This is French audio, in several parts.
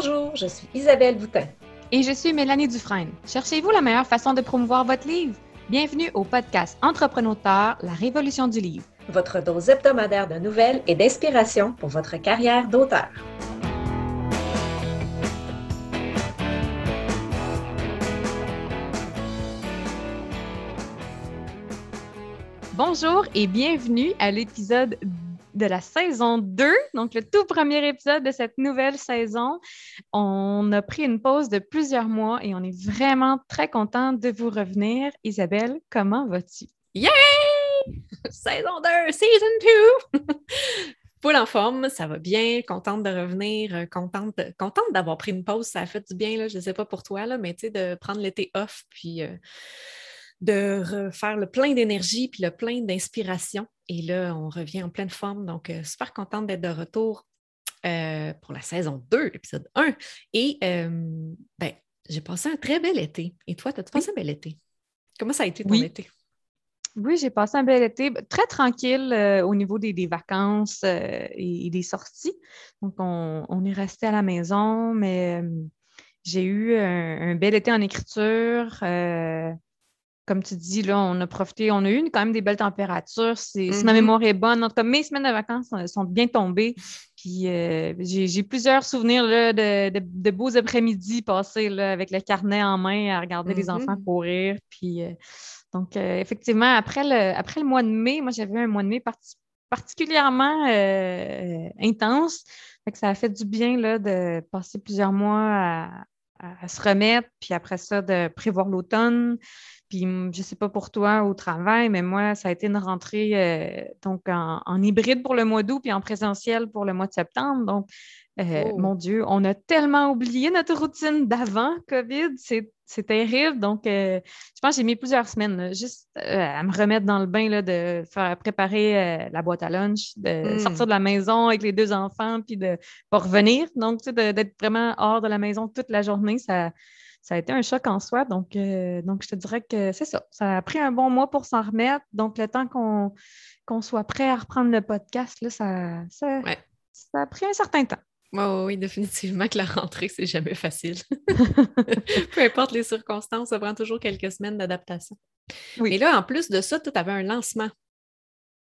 Bonjour, je suis Isabelle Boutin. Et je suis Mélanie Dufresne. Cherchez-vous la meilleure façon de promouvoir votre livre? Bienvenue au podcast Entrepreneur, la révolution du livre. Votre dose hebdomadaire de nouvelles et d'inspiration pour votre carrière d'auteur. Bonjour et bienvenue à l'épisode de la saison 2, donc le tout premier épisode de cette nouvelle saison. On a pris une pause de plusieurs mois et on est vraiment très content de vous revenir. Isabelle, comment vas-tu? Yay! saison 2, season 2! Full en forme, ça va bien, contente de revenir, contente, contente d'avoir pris une pause, ça a fait du bien, là, je ne sais pas pour toi, là, mais tu sais, de prendre l'été off, puis euh, de faire le plein d'énergie puis le plein d'inspiration. Et là, on revient en pleine forme. Donc, euh, super contente d'être de retour euh, pour la saison 2, épisode 1. Et euh, ben, j'ai passé un très bel été. Et toi, as-tu passé un bel été? Comment ça a été ton été? Oui, j'ai passé un bel été très tranquille au niveau des, vacances et, des sorties. Donc, on, est resté à la maison, mais j'ai eu un, bel été en écriture comme tu dis, là, on a profité, on a eu quand même des belles températures. Si ma mm-hmm. mémoire est bonne, en tout cas, mes semaines de vacances sont bien tombées. Puis euh, j'ai plusieurs souvenirs de, beaux après-midi passés là, avec le carnet en main à regarder les enfants mm-hmm. courir. Puis, euh, donc, euh, effectivement, après le, après le mois de mai, moi, j'avais un mois de mai particulièrement intense. ça a fait du bien là, de passer plusieurs mois à se remettre, puis après ça, de prévoir l'automne. Puis je ne sais pas pour toi au travail, mais moi, ça a été une rentrée euh, donc en, hybride pour le mois d'août puis en présentiel pour le mois de septembre. Donc, euh, oh. mon Dieu, on a tellement oublié notre routine d'avant COVID. C'est terrible. Donc, euh, je pense que j'ai mis plusieurs semaines juste à me remettre dans le bain, là, de faire préparer la boîte à lunch, de hmm. sortir de la maison avec les deux enfants, puis de pas revenir. Donc, d'être vraiment hors de la maison toute la journée, ça, ça a été un choc en soi. Donc, euh, donc je te dirais que c'est ça. Ça a pris un bon mois pour s'en remettre. Donc, le temps qu'on soit prêt à reprendre le podcast, là, ça, ça, a pris un certain temps. oui, définitivement que la rentrée, c'est jamais facile. Peu importe les circonstances, ça prend toujours quelques semaines d'adaptation. Oui. Et là, en plus de ça, tu avais un lancement.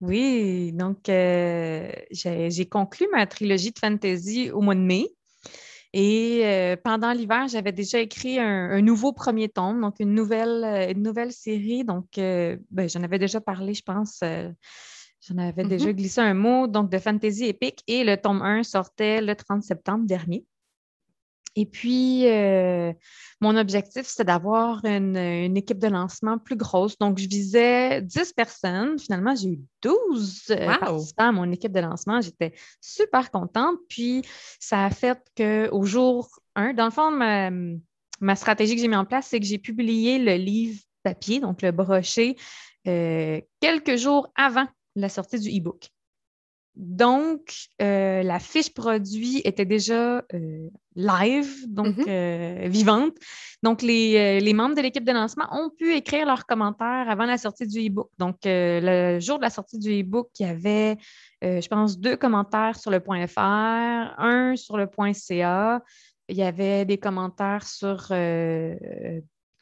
Oui, donc euh, j'ai conclu ma trilogie de fantasy au mois de mai. Et euh, pendant l'hiver, j'avais déjà écrit un, nouveau premier tome, donc une nouvelle, euh, une nouvelle série. Donc, euh, ben, j'en avais déjà parlé, je pense. j'en avais mm-hmm. déjà glissé un mot, donc de fantasy épique. Et le tome 1 sortait le 30 septembre dernier. Et puis, euh, mon objectif, c'était d'avoir une, équipe de lancement plus grosse. Donc, je visais 10 personnes. Finalement, j'ai eu 12 euh, participants à mon équipe de lancement. J'étais super contente. Puis, ça a fait qu'au jour 1, dans le fond, ma, stratégie que j'ai mis en place, c'est que j'ai publié le livre papier, donc le brochet, euh, quelques jours avant la sortie du e-book. Donc, euh, la fiche produit était déjà euh, live, donc mm-hmm. euh, vivante. Donc, les, membres de l'équipe de lancement ont pu écrire leurs commentaires avant la sortie du e-book. Donc, le jour de la sortie du e-book, il y avait, je pense, deux commentaires sur le point .fr, un sur le point .ca. Il y avait des commentaires sur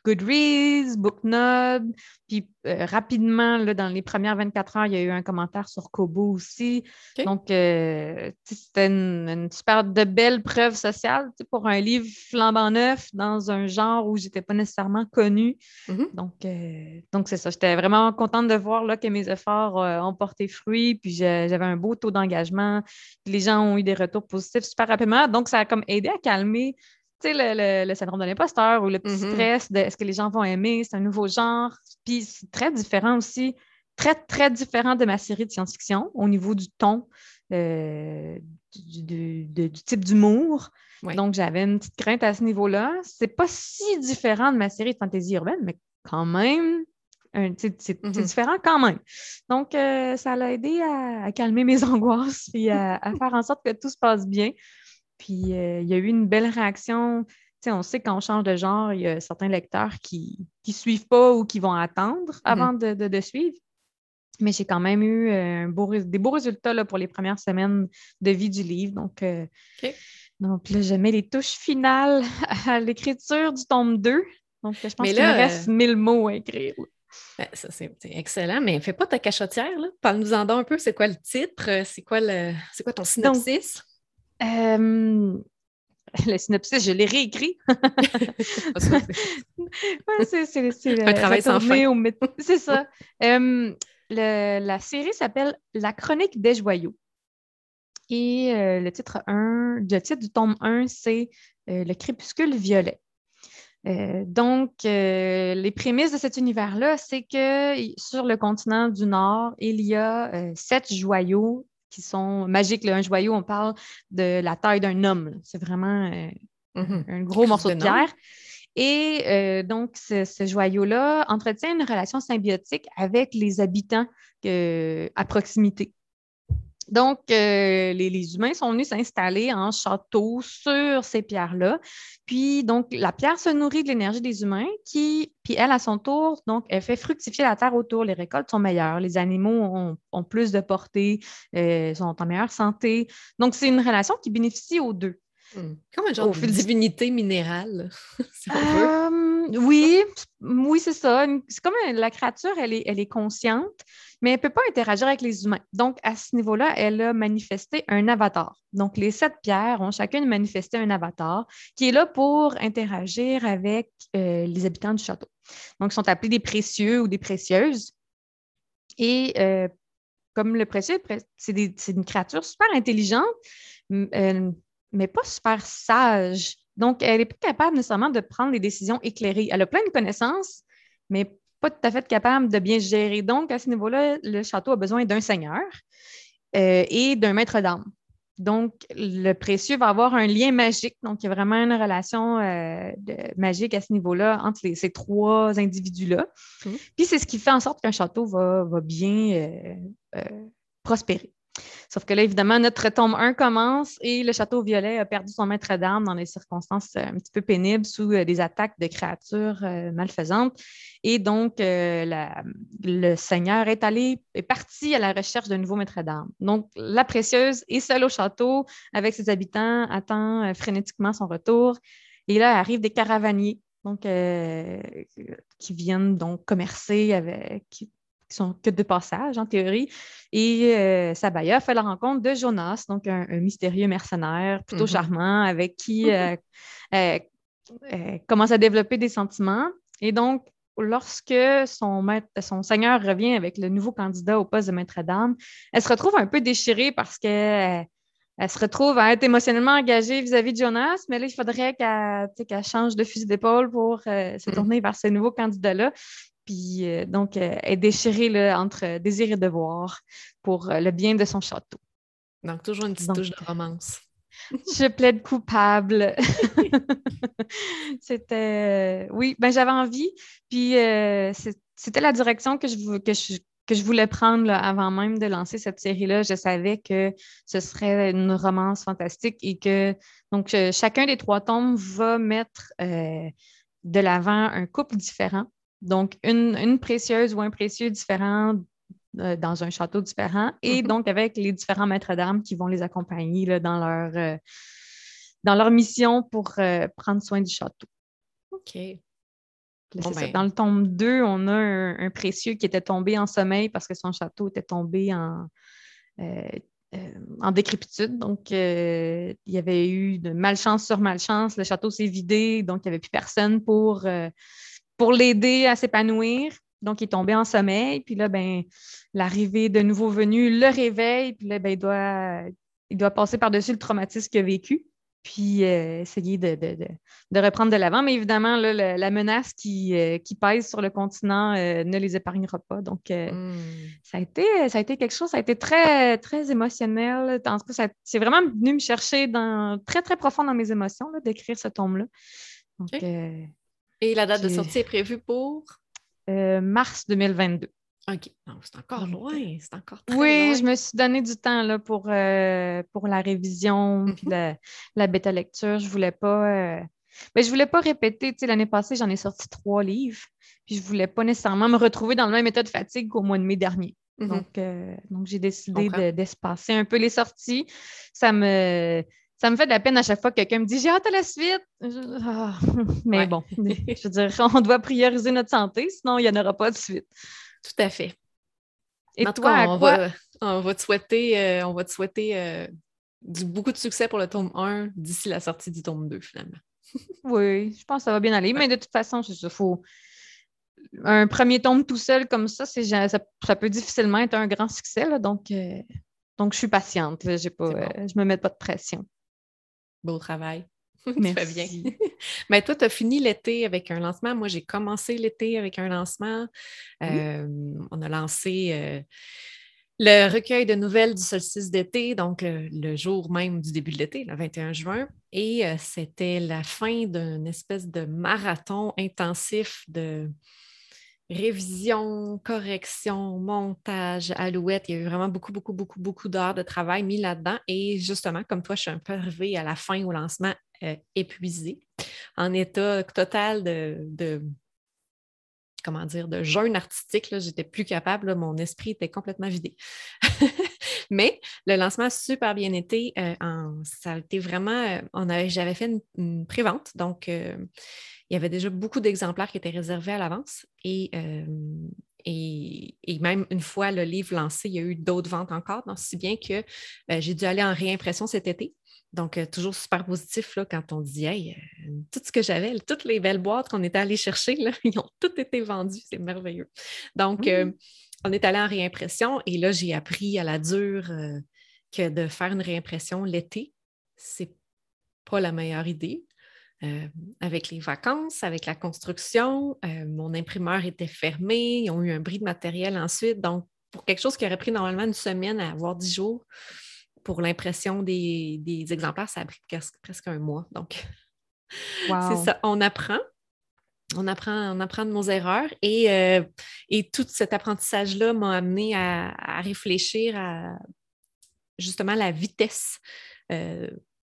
Goodreads, Booknode. Puis euh, rapidement, là, dans les premières 24 heures, il y a eu un commentaire sur Kobo aussi. Donc, euh, c'était une, super de belle preuve sociale pour un livre flambant neuf dans un genre où je n'étais pas nécessairement connue. Mm-hmm. Donc, euh, donc c'est ça. J'étais vraiment contente de voir là, que mes efforts ont porté fruit. Puis j'avais un beau taux d'engagement. Les gens ont eu des retours positifs super rapidement. Donc, ça a comme aidé à calmer le, syndrome de l'imposteur ou le petit mm-hmm. stress de est-ce que les gens vont aimer, c'est un nouveau genre. Puis c'est très différent aussi, très, très différent de ma série de science-fiction au niveau du ton, euh, du, type d'humour. Donc j'avais une petite crainte à ce niveau-là. C'est pas si différent de ma série de fantasy urbaine, mais quand même, c'est mm-hmm. différent quand même. Donc, euh, ça l'a aidé à, calmer mes angoisses et à, faire en sorte que tout se passe bien. Puis euh, il y a eu une belle réaction. on sait quand on change de genre, il y a certains lecteurs qui ne suivent pas ou qui vont attendre mm-hmm. avant de, suivre. Mais j'ai quand même eu euh, des beaux résultats là, pour les premières semaines de vie du livre. Donc, euh, Donc là, je mets les touches finales à l'écriture du tome 2. Donc, je pense qu'il me reste 1000 mots à écrire. Ben, ça, c'est excellent, mais fais pas ta cachotière. Parle-nous-en un peu, c'est quoi le titre? C'est quoi, le... quoi ton synopsis? Euh, le synopsis, je l'ai réécrit. c'est un travail sans fin. C'est ça. Euh, la série s'appelle La chronique des joyaux. Et euh, le titre 1, le titre du tome 1, c'est Le crépuscule violet. donc, les prémices de cet univers-là, c'est que sur le continent du Nord, il y a sept joyaux qui sont magiques. Un joyau, on parle de la taille d'un homme. C'est vraiment euh, mm-hmm. un gros morceau de, pierre. Et euh, donc, ce, joyau-là entretient une relation symbiotique avec les habitants euh, à proximité. Donc, euh, les, humains sont venus s'installer en château sur ces pierres-là. Puis, donc, la pierre se nourrit de l'énergie des humains qui, puis elle, à son tour, donc, elle fait fructifier la terre autour. Les récoltes sont meilleures. Les animaux ont, plus de portée, euh, sont en meilleure santé. Donc, c'est une relation qui bénéficie aux deux. Hmm. Comme un genre de divinité minérale, euh, oui, oui, c'est ça. C'est comme la créature, elle est, elle est consciente, mais elle ne peut pas interagir avec les humains. Donc, à ce niveau-là, elle a manifesté un avatar. Donc, les sept pierres ont chacune manifesté un avatar qui est là pour interagir avec euh, les habitants du château. Donc, ils sont appelés des précieux ou des précieuses. Et euh, comme le précieux, c'est une créature super intelligente, euh, mais pas super sage. Donc, elle n'est pas capable nécessairement de prendre des décisions éclairées. Elle a plein de connaissances, mais pas tout à fait capable de bien gérer. Donc, à ce niveau-là, le château a besoin d'un seigneur euh, et d'un maître d'âme. Donc, le précieux va avoir un lien magique. Donc, il y a vraiment une relation euh, magique à ce niveau-là entre ces trois individus-là. Mmh. Puis, c'est ce qui fait en sorte qu'un château va, bien euh, prospérer. Sauf que là, évidemment, notre tome 1 commence et le château violet a perdu son maître d'armes dans des circonstances euh, un petit peu pénibles sous euh, des attaques de créatures euh, malfaisantes. Et donc, le seigneur est allé, est parti à la recherche d'un nouveau maître d'armes. Donc, la précieuse est seule au château avec ses habitants, attend frénétiquement son retour. Et là, arrivent des caravaniers qui viennent donc commercer avec, qui sont que de passage en théorie. Et euh, Sabaya fait la rencontre de Jonas, donc un, mystérieux mercenaire plutôt mm-hmm. charmant avec qui euh, euh, commence à développer des sentiments. Et donc, lorsque son, maître, son seigneur revient avec le nouveau candidat au poste de maître d'armes, elle se retrouve un peu déchirée parce qu'elle elle se retrouve à être émotionnellement engagée vis-à-vis de Jonas, mais là, il faudrait qu'elle change de fusil d'épaule pour se mm-hmm. tourner vers ce nouveau candidat-là. Puis euh, donc, euh, elle est déchirée entre désir et devoir pour euh, le bien de son château. Donc, toujours une petite touche de romance. je plaide coupable. C'était. oui, ben j'avais envie. Puis c'était la direction que je, que que je voulais prendre avant même de lancer cette série-là. Je savais que ce serait une romance fantastique et que donc chacun des trois tomes va mettre de l'avant un couple différent donc, une, précieuse ou un précieux différent euh, dans un château différent et mhm. donc avec les différents maîtres d'armes qui vont les accompagner dans, leur, euh, dans leur mission pour euh, prendre soin du château. OK. Ben. Dans le tome 2, on a un, précieux qui était tombé en sommeil parce que son château était tombé en, en décrépitude. Donc, il y avait eu de malchance sur malchance. Le château s'est vidé, donc il n'y avait plus personne pour pour l'aider à s'épanouir. Donc, il est tombé en sommeil. Puis là, ben, l'arrivée de nouveaux venus le réveille. Puis là, ben, il, doit, il doit passer par-dessus le traumatisme qu'il a vécu. Puis euh, essayer de, reprendre de l'avant. Mais évidemment, la, menace qui, euh, qui, pèse sur le continent euh, ne les épargnera pas. Donc, hmm. ça, a été, ça a été quelque chose, ça a été très, très émotionnel. c'est vraiment venu me chercher dans, très, très profond dans mes émotions d'écrire ce tome-là. Donc, et la date de sortie est prévue pour? Euh, mars 2022. OK. C'est encore loin. C'est encore très Oui, je me suis donné du temps là, pour, euh, pour la révision puis mhm. la, bêta lecture. Je voulais pas. Euh, mais je voulais pas répéter. L'année passée, j'en ai sorti trois livres. Puis je voulais pas nécessairement me retrouver dans le même état de fatigue qu'au mois de mai dernier. Mhm. Donc, donc j'ai décidé d'espacer un peu les sorties. Ça me ça me fait de la peine à chaque fois que quelqu'un me dit j'ai hâte à la suite. Ah, mais bon, je veux dire, on doit prioriser notre santé, sinon il n'y en aura pas de suite. Tout à fait. Et toi, on, va, on, va, te souhaiter, euh, on va te souhaiter euh, du, beaucoup de succès pour le tome 1 d'ici la sortie du tome 2, finalement. oui, je pense que ça va bien aller. Mais de toute façon, c'est ça. Faut... Un premier tome tout seul comme ça, ça, ça, peut difficilement être un grand succès. donc, euh, donc, je suis patiente. J'ai pas, je me mets pas de pression. Beau travail. Merci. bien. Mais toi, tu as fini l'été avec un lancement. Moi, j'ai commencé l'été avec un lancement. Euh, on a lancé euh, le recueil de nouvelles du solstice d'été, donc euh, le jour même du début de l'été, le 21 juin. Et c'était la fin d'une espèce de marathon intensif de révision, correction, montage, alouette. Il y a eu vraiment beaucoup, beaucoup, beaucoup, beaucoup d'heures de travail mis là-dedans. Et justement, comme toi, je suis un peu arrivée à la fin au lancement euh, épuisée, en état total de, comment dire, de jeûne artistique. J'étais plus capable, mon esprit était complètement vidé. Mais le lancement a super bien été. Euh, ça a été vraiment, euh, j'avais fait une, une prévente, donc il y avait déjà beaucoup d'exemplaires qui étaient réservés à l'avance. Euh, et, et, même une fois le livre lancé, il y a eu d'autres ventes encore, donc si bien que euh, j'ai dû aller en réimpression cet été. Donc, euh, toujours super positif là, quand on dit Hey, tout ce que j'avais, toutes les belles boîtes qu'on était allé chercher, là, ils ont toutes été vendues. C'est merveilleux. Donc, on est allé en réimpression et là, j'ai appris à la dure que de faire une réimpression l'été, c'est pas la meilleure idée. Euh, avec les vacances, avec la construction. Euh, mon imprimeur était fermé. Ils ont eu un bris de matériel ensuite. Donc, pour quelque chose qui aurait pris normalement une semaine à avoir dix jours, pour l'impression des, exemplaires, ça a pris presque, un mois. Donc, c'est ça. On apprend. On apprend, on apprend de nos erreurs et, euh, et tout cet apprentissage-là m'a amené à, réfléchir à justement la vitesse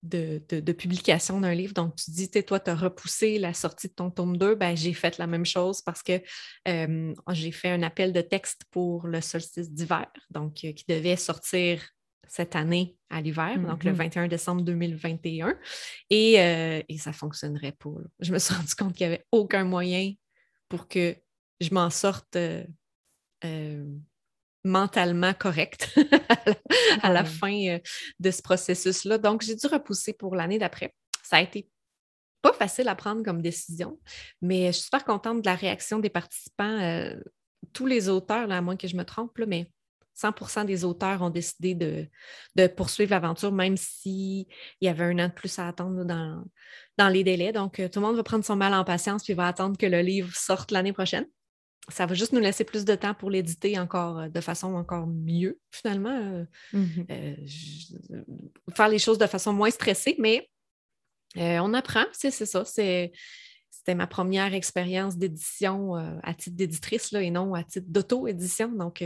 de, publication d'un livre. Donc, tu dis, toi, tu as repoussé la sortie de ton tome 2. Ben, j'ai fait la même chose parce que euh, j'ai fait un appel de texte pour le solstice d'hiver, donc euh, qui devait sortir cette année à l'hiver, donc le 21 mm-hmm. décembre 2021. Et, euh, et ça ne fonctionnerait pas. Je me suis rendu compte qu'il n'y avait aucun moyen pour que je m'en sorte mentalement correcte à la fin euh, de ce processus-là. Donc, j'ai dû repousser pour l'année d'après. Ça a été pas facile à prendre comme décision, mais je suis super contente de la réaction des participants. Euh, tous les auteurs, à moins que je me trompe, mais 100% des auteurs ont décidé de, poursuivre l'aventure, même s'il y avait un an de plus à attendre dans, dans les délais. Donc, euh, tout le monde va prendre son mal en patience puis va attendre que le livre sorte l'année prochaine ça va juste nous laisser plus de temps pour l'éditer encore euh, de façon encore mieux, finalement. Euh, mmh euh, faire les choses de façon moins stressée, mais on apprend, c'est ça. C'était ma première expérience d'édition à titre d'éditrice et non à titre d'auto-édition. Donc,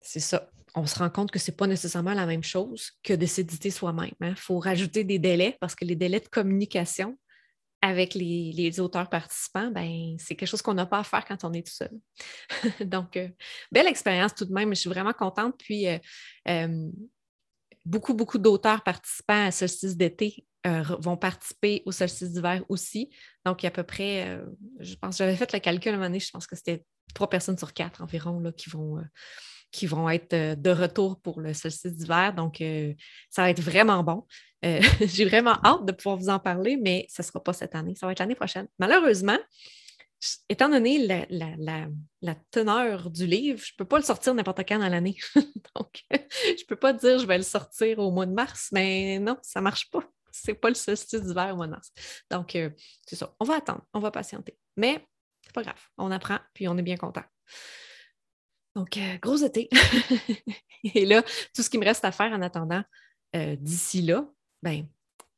c'est ça. On se rend compte que ce n'est pas nécessairement la même chose que de s'éditer soi-même. Il hein. faut rajouter des délais parce que les délais de communication avec les, auteurs participants, ben, c'est quelque chose qu'on n'a pas à faire quand on est tout seul. Donc, euh, belle expérience tout de même. Je suis vraiment contente. Puis, euh, euh, beaucoup, beaucoup d'auteurs participants à Solstice d'été vont participer au solstice d'hiver aussi. Donc, il y a à peu près, je pense, j'avais fait le calcul à un moment donné, je pense que c'était trois personnes sur quatre environ là, qui vont qui vont être de retour pour le solstice d'hiver. Donc, ça va être vraiment bon. Euh, j'ai vraiment hâte de pouvoir vous en parler, mais ce ne sera pas cette année, ça va être l'année prochaine. Malheureusement, étant donné la, teneur du livre, je ne peux pas le sortir n'importe quand dans l'année. Donc, je ne peux pas dire je vais le sortir au mois de mars, mais non, ça ne marche pas. Ce n'est pas le solstice d'hiver au mois de mars. Donc, euh, c'est ça. On va attendre, on va patienter. Mais c'est pas grave. On apprend, puis on est bien content. Donc, euh, gros été. Et là, tout ce qui me reste à faire en attendant d'ici là, ben,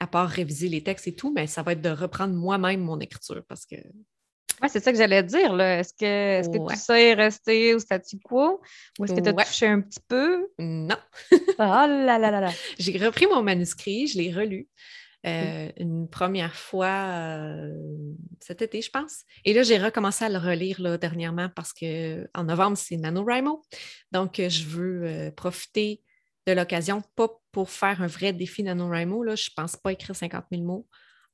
à part réviser les textes et tout, mais ça va être de reprendre moi-même mon écriture parce que. Oui, c'est ça que j'allais dire. Est-ce que, est que tu sais rester au statu quo ou est-ce que tu as touché un petit peu? Non. oh là là là là. J'ai repris mon manuscrit, je l'ai relu. Euh, une première fois euh, cet été, je pense. Et là, j'ai recommencé à le relire là, dernièrement parce qu'en novembre, c'est NaNoWriMo. Donc, je veux euh, profiter de l'occasion, pas pour faire un vrai défi NaNoWriMo. Là, je ne pense pas écrire 50 000 mots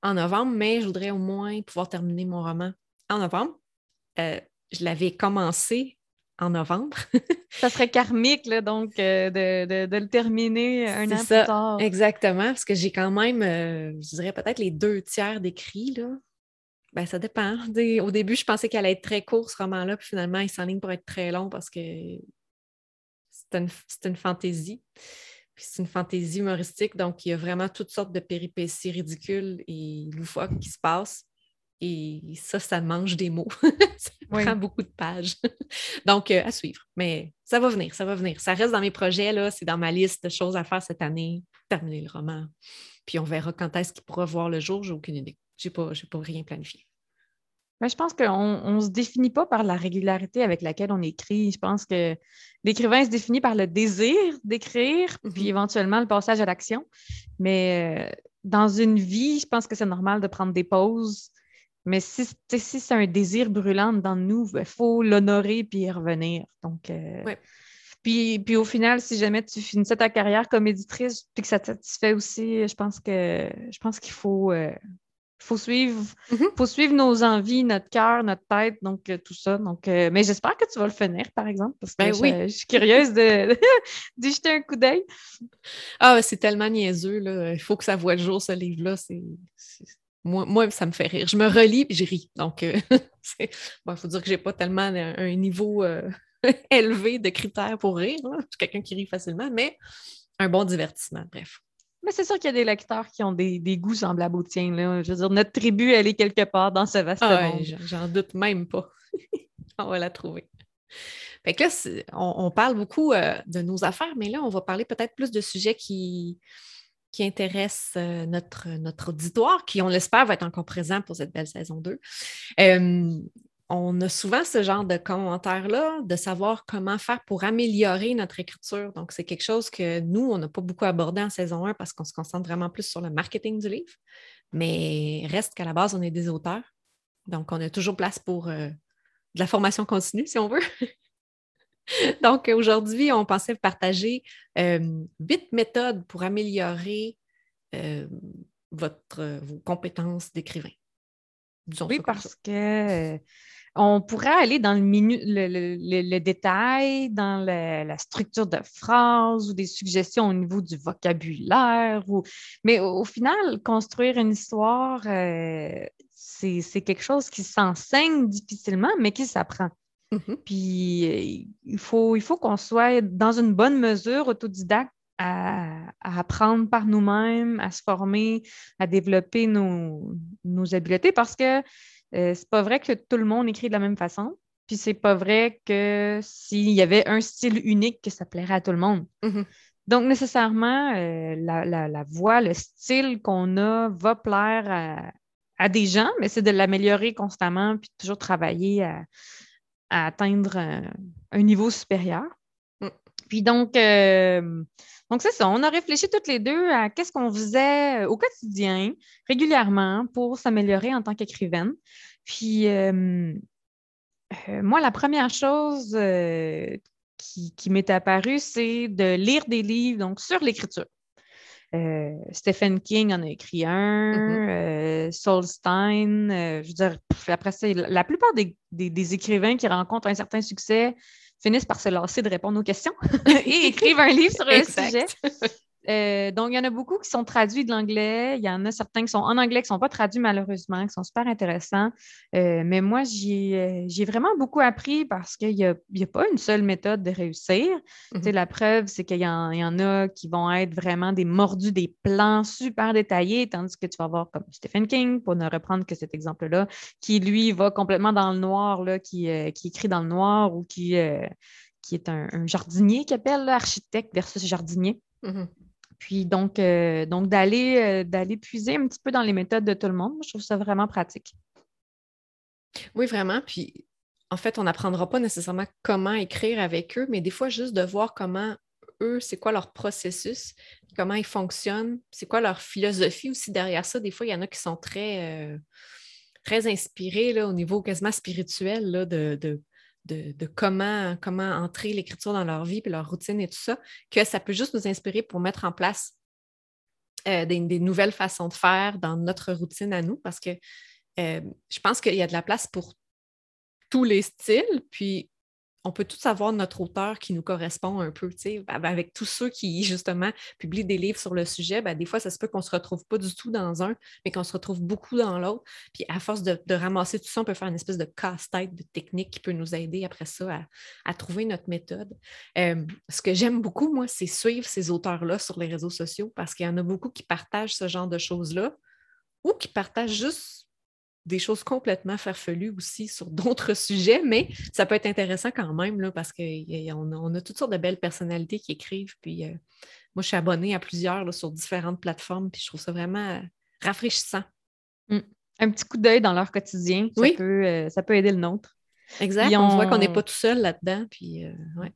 en novembre, mais je voudrais au moins pouvoir terminer mon roman en novembre. Euh, je l'avais commencé en novembre. ça serait karmique, là, donc, euh, de, le terminer un an plus tard. Exactement, parce que j'ai quand même, euh, je dirais peut-être les deux tiers d'écrit, là. Ben, ça dépend. Au début, je pensais qu'elle allait être très court, ce roman-là, puis finalement, il s'enligne pour être très long parce que c'est une, une fantaisie. Puis c'est une fantaisie humoristique, donc il y a vraiment toutes sortes de péripéties ridicules et loufoques qui se passent. Et ça, ça mange des mots. ça prend beaucoup de pages. Donc, euh, à suivre. Mais ça va venir, ça va venir. Ça reste dans mes projets, là. C'est dans ma liste de choses à faire cette année. Terminer le roman. Puis on verra quand est-ce qu'il pourra voir le jour. J'ai aucune idée. Je n'ai pas, pas rien planifié. Mais je pense qu'on ne se définit pas par la régularité avec laquelle on écrit. Je pense que l'écrivain se définit par le désir d'écrire, puis mm-hmm. éventuellement le passage à l'action. Mais euh, dans une vie, je pense que c'est normal de prendre des pauses, mais si, si c'est un désir brûlant dans nous, il ben, faut l'honorer puis y revenir. Donc, euh, puis, puis au final, si jamais tu finissais ta carrière comme éditrice puis que ça te satisfait aussi, je pense que je pense qu'il faut, euh, faut suivre, mm-hmm. faut suivre nos envies, notre cœur, notre tête, donc euh, tout ça. Donc, mais j'espère que tu vas le finir, par exemple, parce que ben je, suis curieuse de, d'y jeter un coup d'œil. Ah, c'est tellement niaiseux, là. Il faut que ça voit le jour, ce livre-là. C'est, moi, ça me fait rire. Je me relis et je ris. Donc, il euh, faut dire que je n'ai pas tellement un, niveau euh, élevé de critères pour rire. Je suis quelqu'un qui rit facilement, mais un bon divertissement, bref. Mais c'est sûr qu'il y a des lecteurs qui ont des, goûts semblables aux tiens. Là. Je veux dire, notre tribu, elle est quelque part dans ce vaste ah monde. J'en doute même pas. on va la trouver. Fait que là, on, parle beaucoup euh, de nos affaires, mais là, on va parler peut-être plus de sujets qui, qui intéresse euh, notre, notre auditoire, qui, on l'espère, va être encore présent pour cette belle saison 2. on a souvent ce genre de commentaires-là, de savoir comment faire pour améliorer notre écriture. Donc, c'est quelque chose que nous, on n'a pas beaucoup abordé en saison 1 parce qu'on se concentre vraiment plus sur le marketing du livre. Mais reste qu'à la base, on est des auteurs. Donc, on a toujours place pour euh, de la formation continue, si on veut. Donc, aujourd'hui, on pensait partager euh, huit méthodes pour améliorer euh, votre, vos compétences d'écrivain. Oui, parce que euh, on pourrait aller dans le, le, détail, dans la structure de phrase ou des suggestions au niveau du vocabulaire. Ou... Mais au, final, construire une histoire, c'est quelque chose qui s'enseigne difficilement, mais qui s'apprend. Mm-hmm. Puis euh, il faut, il faut qu'on soit dans une bonne mesure autodidacte à, apprendre par nous-mêmes, à se former, à développer nos, habiletés parce que euh, c'est pas vrai que tout le monde écrit de la même façon. Puis c'est pas vrai que s'il y avait un style unique, que ça plairait à tout le monde. Mm-hmm. Donc, nécessairement, euh, la, voix, le style qu'on a va plaire à, à des gens, mais c'est de l'améliorer constamment, puis toujours travailler à, à atteindre un, niveau supérieur. Mm. Puis donc, euh, donc c'est ça. On a réfléchi toutes les deux à qu'est-ce qu'on faisait au quotidien, régulièrement, pour s'améliorer en tant qu'écrivaine. Puis euh, euh, moi, la première chose qui, qui m'est apparue, c'est de lire des livres donc, sur l'écriture. Euh, Stephen King en a écrit un, mm-hmm. euh, Solstein, euh, je veux dire, après ça, la plupart des, écrivains qui rencontrent un certain succès finissent par se lasser de répondre aux questions et écrivent un livre sur un sujet. Euh, donc, il y en a beaucoup qui sont traduits de l'anglais. Il y en a certains qui sont en anglais, qui ne sont pas traduits malheureusement, qui sont super intéressants. Euh, mais moi, euh, j'ai vraiment beaucoup appris parce qu'il n'y a, pas une seule méthode de réussir. Mm-hmm. La preuve, c'est qu'il y, en a qui vont être vraiment des mordus, des plans super détaillés, tandis que tu vas voir comme Stephen King, pour ne reprendre que cet exemple-là, qui lui va complètement dans le noir, là, qui, qui écrit dans le noir ou qui, qui est un, jardinier qui appelle architecte versus jardinier. Mm-hmm. Puis donc, euh, donc d'aller, euh, d'aller puiser un petit peu dans les méthodes de tout le monde, je trouve ça vraiment pratique. Oui, vraiment. Puis en fait, on n'apprendra pas nécessairement comment écrire avec eux, mais des fois, juste de voir comment eux, c'est quoi leur processus, comment ils fonctionnent, c'est quoi leur philosophie aussi derrière ça. Des fois, il y en a qui sont très, euh, très inspirés là, au niveau quasiment spirituel là, de, de, comment, comment entrer l'écriture dans leur vie, puis leur routine et tout ça, que ça peut juste nous inspirer pour mettre en place euh, des, nouvelles façons de faire dans notre routine à nous, parce que euh, je pense qu'il y a de la place pour tous les styles, puis on peut tous avoir notre auteur qui nous correspond un peu, avec tous ceux qui, justement, publient des livres sur le sujet, ben, des fois, ça se peut qu'on ne se retrouve pas du tout dans un, mais qu'on se retrouve beaucoup dans l'autre. Puis à force de, ramasser tout ça, on peut faire une espèce de casse-tête de technique qui peut nous aider après ça à, trouver notre méthode. Ce que j'aime beaucoup, moi, c'est suivre ces auteurs-là sur les réseaux sociaux parce qu'il y en a beaucoup qui partagent ce genre de choses-là ou qui partagent juste des choses complètement farfelues aussi sur d'autres sujets, mais ça peut être intéressant quand même là, parce qu'on a, on a toutes sortes de belles personnalités qui écrivent. Puis euh, moi, je suis abonnée à plusieurs sur différentes plateformes, puis je trouve ça vraiment euh, rafraîchissant. Mmh. Un petit coup d'œil dans leur quotidien, ça, peut, euh, ça peut aider le nôtre. Exact. On... voit qu'on n'est pas tout seul là-dedans. Puis, ouais.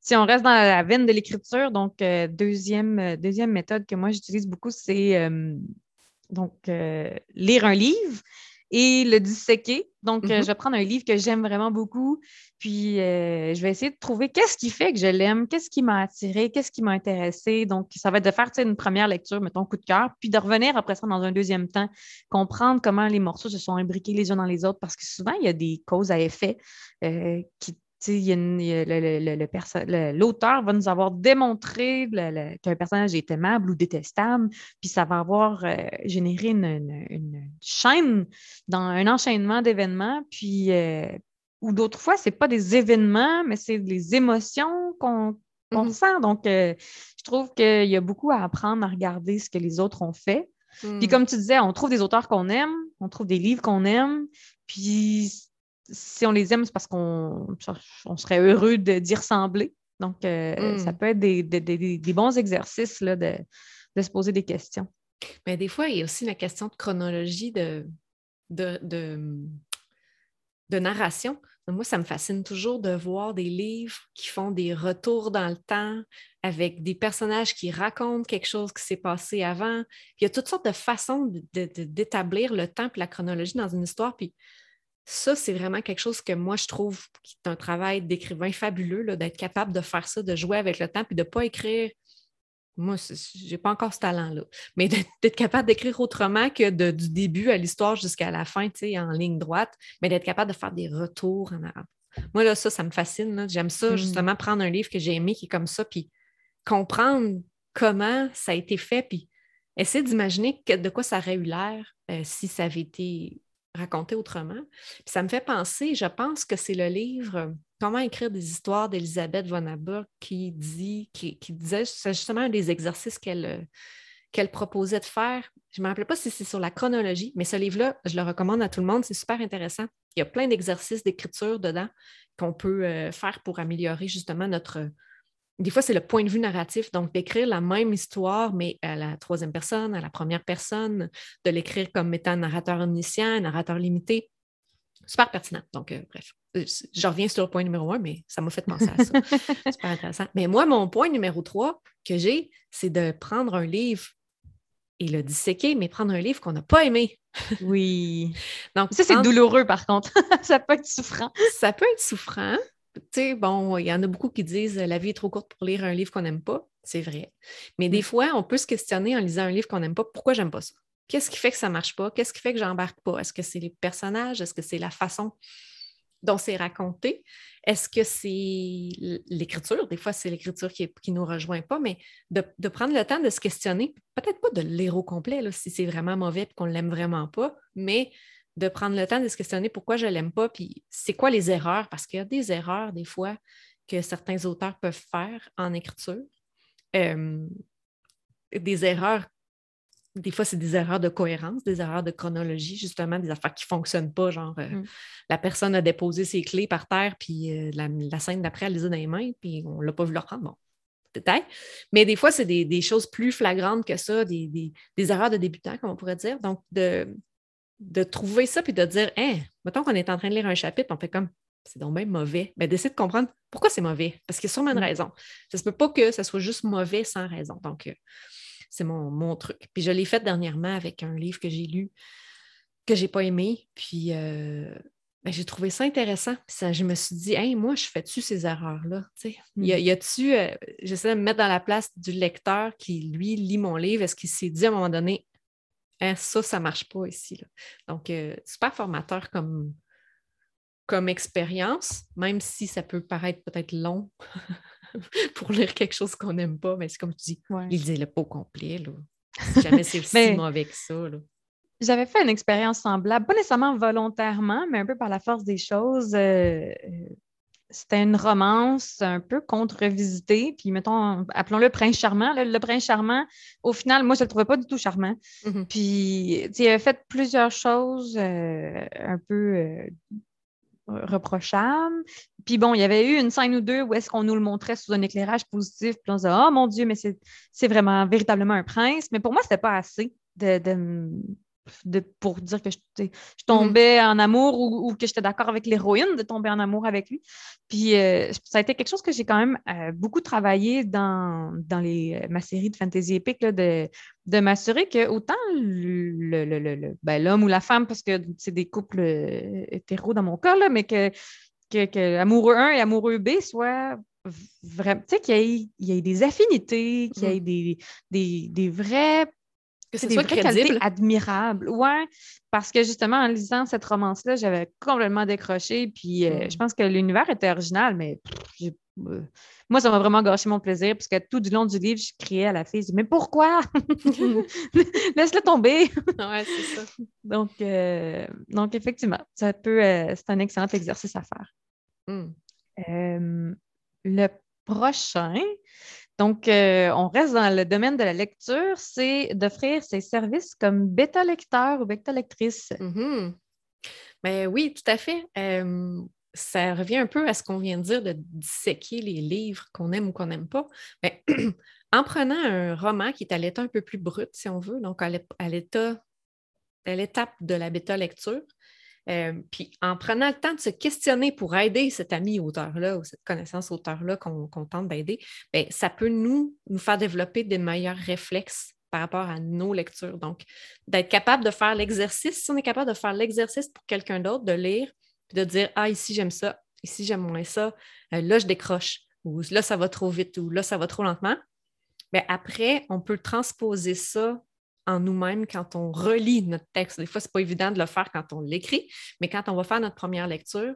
Si on reste dans la veine de l'écriture, donc deuxième, deuxième méthode que moi j'utilise beaucoup, c'est donc euh, lire un livre et le disséquer. Donc, euh, mm-hmm. je vais prendre un livre que j'aime vraiment beaucoup, puis euh, je vais essayer de trouver qu'est-ce qui fait que je l'aime, qu'est-ce qui m'a attiré, qu'est-ce qui m'a intéressé. Donc, ça va être de faire une première lecture, mettons, coup de cœur, puis de revenir après ça dans un deuxième temps, comprendre comment les morceaux se sont imbriqués les uns dans les autres, parce que souvent, il y a des causes à effet qui l'auteur va nous avoir démontré qu'un personnage est aimable ou détestable, puis ça va avoir euh, généré une, chaîne, dans un enchaînement d'événements, puis euh, ou d'autres fois, ce n'est pas des événements, mais c'est des émotions qu'on mm-hmm. sent. Donc, euh, je trouve qu'il y a beaucoup à apprendre à regarder ce que les autres ont fait. Puis, mm. comme tu disais, on trouve des auteurs qu'on aime, on trouve des livres qu'on aime, puis si on les aime, c'est parce qu'on serait heureux d'y ressembler. Donc, euh, ça hmm. peut être des, bons exercices là, de, se poser des questions. Mais des fois, il y a aussi la question de chronologie de, de, de, narration. Moi, ça me fascine toujours de voir des livres qui font des retours dans le temps avec des personnages qui racontent quelque chose qui s'est passé avant. il y a toutes sortes de façons d'établir le temps et la chronologie dans une histoire. Puis ça, c'est vraiment quelque chose que moi, je trouve qui est un travail d'écrivain fabuleux, d'être capable de faire ça, de jouer avec le temps, puis de ne pas écrire. Moi, je n'ai pas encore ce talent-là, mais d'être capable d'écrire autrement que du début à l'histoire jusqu'à la fin, en ligne droite, mais d'être capable de faire des retours en arabe. Moi, là, ça, ça me fascine. J'aime ça, hmm. justement, prendre un livre que j'ai aimé qui est comme ça, puis comprendre comment ça a été fait, puis essayer d'imaginer de quoi ça aurait eu l'air euh, si ça avait été raconter autrement. ça me fait penser, je pense que c'est le livre Comment écrire des histoires d'Elisabeth von Aberg qui dit, qui, disait, c'est justement un des exercices qu'elle euh, qu'elle proposait de faire. Je ne me rappelle pas si c'est sur la chronologie, mais ce livre-là, je le recommande à tout le monde, c'est super intéressant. Il y a plein d'exercices d'écriture dedans qu'on peut euh, faire pour améliorer justement notre, des fois, c'est le point de vue narratif, donc d'écrire la même histoire, mais à la troisième personne, à la première personne, de l'écrire comme étant narrateur omniscient, narrateur limité. Super pertinent. Donc, euh, bref, euh, je reviens sur le point numéro un, mais ça m'a fait penser à ça. Super intéressant. Mais moi, mon point numéro trois que j'ai, c'est de prendre un livre et le disséquer, mais prendre un livre qu'on n'a pas aimé. oui. Donc, ça, c'est douloureux, par contre. ça peut être souffrant. Ça peut être souffrant sais, bon, il y en a beaucoup qui disent la vie est trop courte pour lire un livre qu'on n'aime pas. C'est vrai. Mais des mm. fois, on peut se questionner en lisant un livre qu'on n'aime pas. Pourquoi j'aime pas ça? Qu'est-ce qui fait que ça ne marche pas? Qu'est-ce qui fait que j'embarque pas? Est-ce que c'est les personnages? Est-ce que c'est la façon dont c'est raconté? Est-ce que c'est l'écriture? Des fois, c'est l'écriture qui ne nous rejoint pas, mais de, prendre le temps de se questionner, peut-être pas de lire au complet si c'est vraiment mauvais et qu'on ne l'aime vraiment pas, mais de prendre le temps de se questionner pourquoi je ne l'aime pas, puis c'est quoi les erreurs, parce qu'il y a des erreurs des fois que certains auteurs peuvent faire en écriture. Euh, des erreurs, des fois, c'est des erreurs de cohérence, des erreurs de chronologie, justement, des affaires qui ne fonctionnent pas, genre euh, mm. la personne a déposé ses clés par terre, puis euh, la, scène d'après, elle les a dans les mains, puis on ne l'a pas vu leur prendre. Bon, peut-être. Mais des fois, c'est des, choses plus flagrantes que ça, des, des erreurs de débutants, comme on pourrait dire. Donc, de, de trouver ça puis de dire, hein, mettons qu'on est en train de lire un chapitre, on fait comme, c'est donc même mauvais. Mais d'essayer de comprendre pourquoi c'est mauvais, parce qu'il y a sûrement une mm. raison. Ça se peut pas que ça soit juste mauvais sans raison. Donc, euh, c'est mon, truc. Puis je l'ai fait dernièrement avec un livre que j'ai lu, que j'ai pas aimé. Puis, euh, Ben, j'ai trouvé ça intéressant. ça, je me suis dit, hey, moi, je fais-tu ces erreurs-là? Mm. Y, a, tu euh, j'essaie de me mettre dans la place du lecteur qui, lui, lit mon livre? Est-ce qu'il s'est dit à un moment donné, hein, ça, ça ne marche pas ici? Donc, euh, super formateur comme, comme expérience, même si ça peut paraître peut-être long pour lire quelque chose qu'on n'aime pas. Mais c'est comme tu dis, il disait le pot complet. Là. Si jamais c'est aussi mauvais que ça. Là. J'avais fait une expérience semblable, pas nécessairement volontairement, mais un peu par la force des choses. Euh, c'était une romance un peu contre-visitée, puis mettons, appelons-le Prince Charmant. Le, Prince Charmant, au final, moi, je ne le trouvais pas du tout charmant. Mm-hmm. Puis, il avait fait plusieurs choses euh, un peu euh, reprochables. Puis bon, il y avait eu une scène ou deux où est-ce qu'on nous le montrait sous un éclairage positif, puis on se disait, oh mon Dieu, mais c'est vraiment véritablement un prince. Mais pour moi, c'était pas assez de, pour dire que je, je tombais en amour ou, que j'étais d'accord avec l'héroïne de tomber en amour avec lui. Puis euh, ça a été quelque chose que j'ai quand même euh, beaucoup travaillé dans, dans les, euh, ma série de fantasy épique, de, de m'assurer que autant le, ben, l'homme ou la femme, parce que c'est des couples hétéros dans mon cas, là, mais que, que, amoureux 1 et amoureux B soient vraiment, tu sais, qu'il y, ait des affinités, qu'il y ait mm. des, des, des vrais que ce soit crédible. admirable. Ouais, parce que justement, en lisant cette romance-là, j'avais complètement décroché. Puis euh, je hmm. pense que l'univers était original, mais euh, moi, ça m'a vraiment gâché mon plaisir, parce que tout du long du livre, je criais à la fille, mais pourquoi? Laisse-le tomber. ouais, c'est ça. Donc, euh, donc, effectivement, ça peut, c'est un excellent exercice à faire. Hmm. le prochain, donc, euh, on reste dans le domaine de la lecture, c'est d'offrir ses services comme bêta-lecteur ou bêta-lectrice. Mm-hmm. Ben oui, tout à fait. Euh, ça revient un peu à ce qu'on vient de dire de disséquer les livres qu'on aime ou qu'on n'aime pas. Mais en prenant un roman qui est à l'état un peu plus brut, si on veut, donc à l'état, à l'étape de la bêta-lecture, euh, puis en prenant le temps de se questionner pour aider cet ami auteur-là ou cette connaissance auteur-là qu'on tente d'aider, ben, ça peut nous, nous faire développer des meilleurs réflexes par rapport à nos lectures. Donc, d'être capable de faire l'exercice, si on est capable de faire l'exercice pour quelqu'un d'autre, de lire, puis de dire Ah, ici j'aime ça, ici j'aime moins ça, euh, là je décroche, ou là ça va trop vite, ou là ça va trop lentement. Ben, après, on peut transposer ça en nous-mêmes quand on relit notre texte. Des fois, ce n'est pas évident de le faire quand on l'écrit, mais quand on va faire notre première lecture,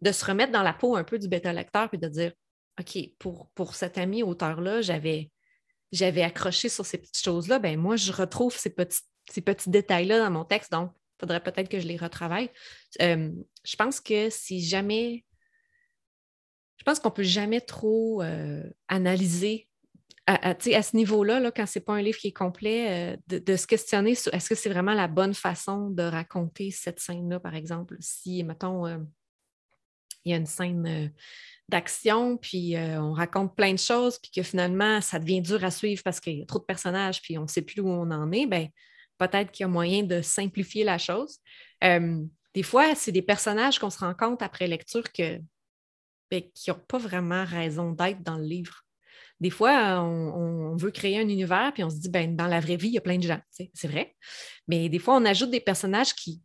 de se remettre dans la peau un peu du bêta-lecteur et de dire OK, pour, pour cet ami auteur-là, j'avais, j'avais accroché sur ces petites choses-là, ben moi, je retrouve ces petits, ces petits détails-là dans mon texte, donc il faudrait peut-être que je les retravaille. Euh, je pense que si jamais je pense qu'on ne peut jamais trop euh, analyser à, ce niveau-là, là, quand ce n'est pas un livre qui est complet, euh, de, se questionner sur est-ce que c'est vraiment la bonne façon de raconter cette scène-là, par exemple? Si, mettons, euh, il y a une scène euh, d'action, puis on raconte plein de choses, puis que finalement, ça devient dur à suivre parce qu'il y a trop de personnages, puis on ne sait plus où on en est, ben, peut-être qu'il y a moyen de simplifier la chose. des fois, c'est des personnages qu'on se rend compte après lecture que, ben, qui n'ont pas vraiment raison d'être dans le livre des fois, on, veut créer un univers, puis on se dit, ben, dans la vraie vie, il y a plein de gens. C'est vrai. Mais des fois, on ajoute des personnages qui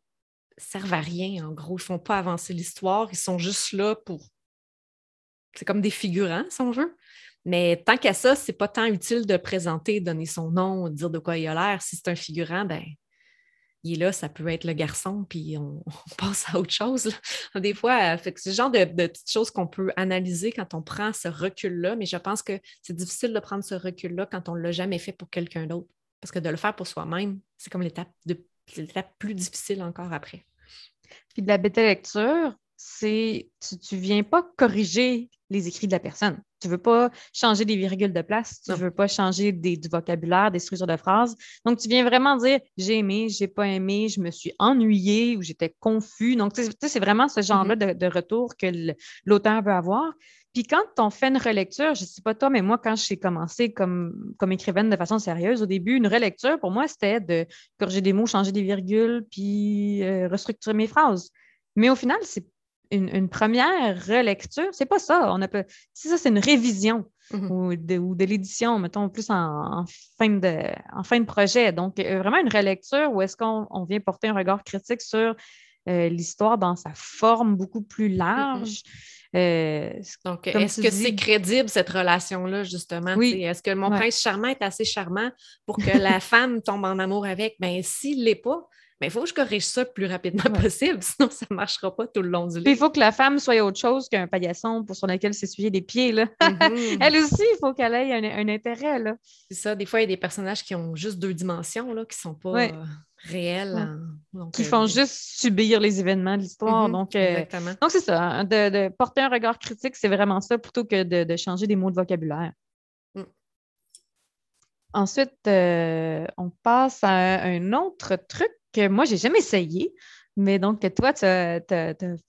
servent à rien, en gros. Ils ne font pas avancer l'histoire. Ils sont juste là pour. C'est comme des figurants, si on veut. Mais tant qu'à ça, ce n'est pas tant utile de présenter, donner son nom, dire de quoi il a l'air. Si c'est un figurant, ben, il est là, ça peut être le garçon, puis on, passe à autre chose. Des fois, euh, c'est ce genre de, petites choses qu'on peut analyser quand on prend ce recul-là, mais je pense que c'est difficile de prendre ce recul-là quand on ne l'a jamais fait pour quelqu'un d'autre. Parce que de le faire pour soi-même, c'est comme l'étape plus difficile encore après. Puis de la bêta lecture, c'est tu ne viens pas corriger les écrits de la personne. Tu ne veux pas changer des virgules de place, tu ne veux pas changer du vocabulaire, des structures de phrases. Donc, tu viens vraiment dire j'ai aimé, j'ai pas aimé, je me suis ennuyé ou j'étais confus. Donc, tu sais, c'est vraiment ce genre-là mm-hmm. de, retour que l'auteur veut avoir. Puis quand on fait une relecture, je ne sais pas toi, mais moi, quand j'ai commencé comme, comme écrivaine de façon sérieuse, au début, une relecture, pour moi, c'était de corriger des mots, changer des virgules, puis euh, restructurer mes phrases. Mais au final, c'est une, première relecture, c'est pas ça. On a si ça, c'est une révision mm-hmm. ou de, l'édition, mettons, plus en, fin de, en fin de projet. Donc, euh, vraiment une relecture où est-ce qu'on vient porter un regard critique sur l'histoire dans sa forme beaucoup plus large. Donc, est-ce que c'est crédible cette relation-là, justement? Oui. Est-ce que mon prince charmant est assez charmant pour que la femme tombe en amour avec? Bien, s'il ne l'est pas, mais il faut que je corrige ça le plus rapidement possible, sinon ça ne marchera pas tout le long du livre. il faut que la femme soit autre chose qu'un paillasson pour sur lequel s'essuyer les pieds. Là. Mm-hmm. Elle aussi, il faut qu'elle ait un, intérêt. Là. C'est ça. Des fois, il y a des personnages qui ont juste deux dimensions, là, qui ne sont pas euh, réels. qui font euh, juste subir les événements de l'histoire. Mm-hmm. Euh, donc, c'est ça. Hein, de, porter un regard critique, c'est vraiment ça, plutôt que de, changer des mots de vocabulaire. Mm. Ensuite, on passe à un autre truc que moi, j'ai jamais essayé, mais donc que toi, tu as,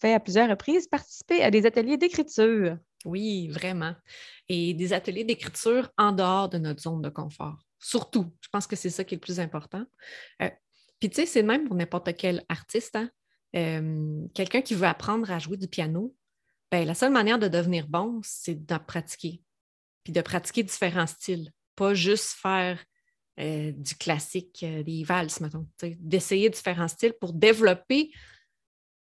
fait à plusieurs reprises participer à des ateliers d'écriture. Oui, vraiment. Et des ateliers d'écriture en dehors de notre zone de confort. Surtout, je pense que c'est ça qui est le plus important. Euh, puis tu sais, c'est même pour n'importe quel artiste. Hein. Euh, quelqu'un qui veut apprendre à jouer du piano, ben, la seule manière de devenir bon, c'est de pratiquer. Puis de pratiquer différents styles. Pas juste faire euh, du classique, euh, des valses, mettons, d'essayer différents styles pour développer,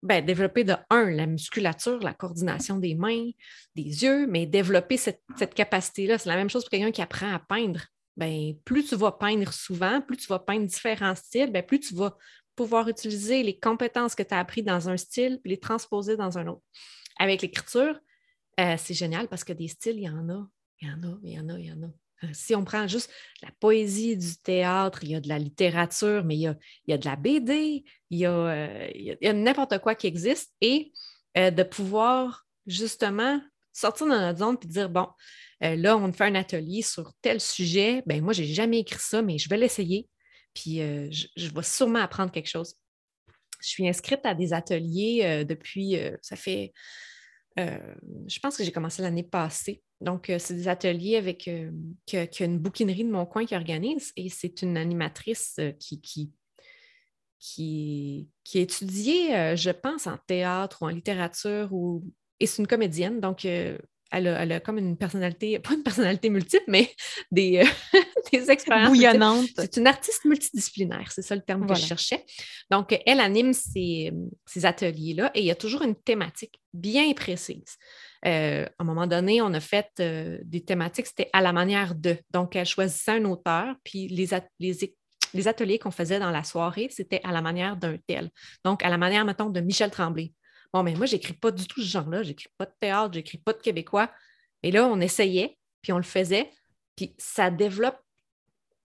ben, développer de un, la musculature, la coordination des mains, des yeux, mais développer cette, capacité-là. C'est la même chose pour quelqu'un qui apprend à peindre. Ben, plus tu vas peindre souvent, plus tu vas peindre différents styles, ben, plus tu vas pouvoir utiliser les compétences que tu as apprises dans un style puis les transposer dans un autre. Avec l'écriture, euh, c'est génial parce que des styles, il y en a, il y en a, il y en a, il y en a. Euh, si on prend juste la poésie du théâtre, il y a de la littérature, mais il y a, de la BD, il y a, euh, n'importe quoi qui existe et euh, de pouvoir justement sortir de notre zone et dire bon, là, on fait un atelier sur tel sujet. Ben moi, je n'ai jamais écrit ça, mais je vais l'essayer. Puis je, je, vais sûrement apprendre quelque chose. Je suis inscrite à des ateliers depuis, ça fait euh, je pense que j'ai commencé l'année passée. Donc, euh, c'est des ateliers avec euh, une bouquinerie de mon coin qui organise et c'est une animatrice qui, qui, qui, qui étudié, je pense, en théâtre ou en littérature ou, et c'est une comédienne. Donc, elle a, comme une personnalité, pas une personnalité multiple, mais des, des expériences. Bouillonnantes. C'est une artiste multidisciplinaire, c'est ça le terme que je cherchais. Donc, elle anime ces, ateliers-là et il y a toujours une thématique bien précise. Euh, à un moment donné, on a fait euh, des thématiques, c'était à la manière de. Donc, elle choisissait un auteur, puis les, les, les ateliers qu'on faisait dans la soirée, c'était à la manière d'un tel. Donc, à la manière, mettons, de Michel Tremblay. Bon, mais moi, je n'écris pas du tout ce genre-là. Je n'écris pas de théâtre, je n'écris pas de québécois. Et là, on essayait, puis on le faisait, puis ça développe,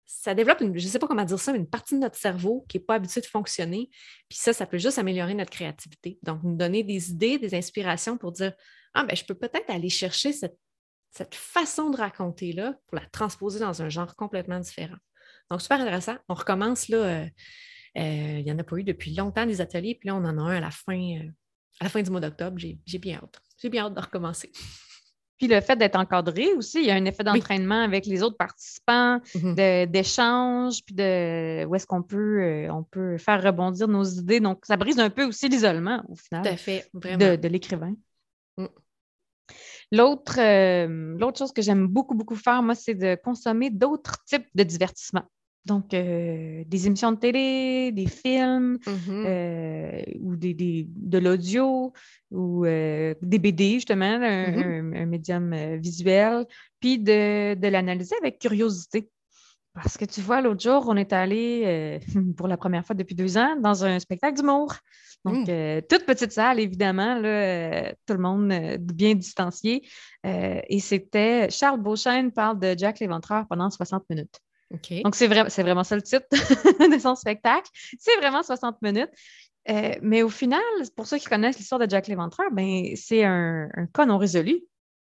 ça développe, je ne sais pas comment dire ça, mais une partie de notre cerveau qui n'est pas habituée de fonctionner. Puis ça, ça peut juste améliorer notre créativité. Donc, nous donner des idées, des inspirations pour dire Ah, ben, je peux peut-être aller chercher cette, cette façon de raconter-là pour la transposer dans un genre complètement différent. Donc, super intéressant. On recommence là. Euh, euh, il n'y en a pas eu depuis longtemps des ateliers, puis là, on en a un à la fin, euh, à la fin du mois d'octobre. J'ai bien hâte. J'ai bien hâte de recommencer. Puis le fait d'être encadré aussi, il y a un effet d'entraînement avec les autres participants, mm-hmm. d'échange, puis de où est-ce qu'on peut, euh, on peut faire rebondir nos idées. Donc, ça brise un peu aussi l'isolement, au final. Tout à fait, vraiment. De, l'écrivain. Mm. L'autre, euh, l'autre chose que j'aime beaucoup, beaucoup faire, moi, c'est de consommer d'autres types de divertissements. Donc, euh, des émissions de télé, des films, mm-hmm. euh, ou des, de l'audio, ou euh, des BD, justement, mm-hmm. un, médium visuel, puis de, l'analyser avec curiosité. Parce que tu vois, l'autre jour, on est allé, pour la première fois depuis deux ans, dans un spectacle d'humour. Donc, mm. toute petite salle, évidemment, tout le monde bien distancié. et c'était Charles Beauchesne parle de Jack l'Éventreur pendant 60 minutes. Donc, c'est vraiment ça le titre de son spectacle. C'est vraiment 60 minutes. Euh, mais au final, pour ceux qui connaissent l'histoire de Jack l'Éventreur, ben, c'est un, cas non résolu.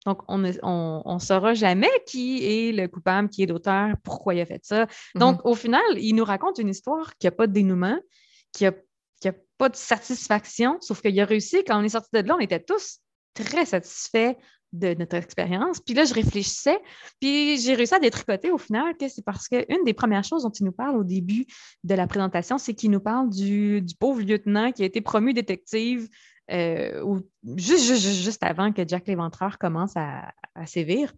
Donc, on ne on, saura jamais qui est le coupable, qui est l'auteur, pourquoi il a fait ça. Donc, mhm. au final, il nous raconte une histoire qui n'a pas de dénouement, qui n'a a pas de satisfaction, sauf qu'il a réussi. Quand on est sorti de là, on était tous très satisfaits de notre expérience. Puis là, je réfléchissais, puis j'ai réussi à détricoter au final que c'est parce qu'une des premières choses dont il nous parle au début de la présentation, c'est qu'il nous parle du, pauvre lieutenant qui a été promu détective euh, juste, juste, avant que Jack l'Éventreur commence à, sévir.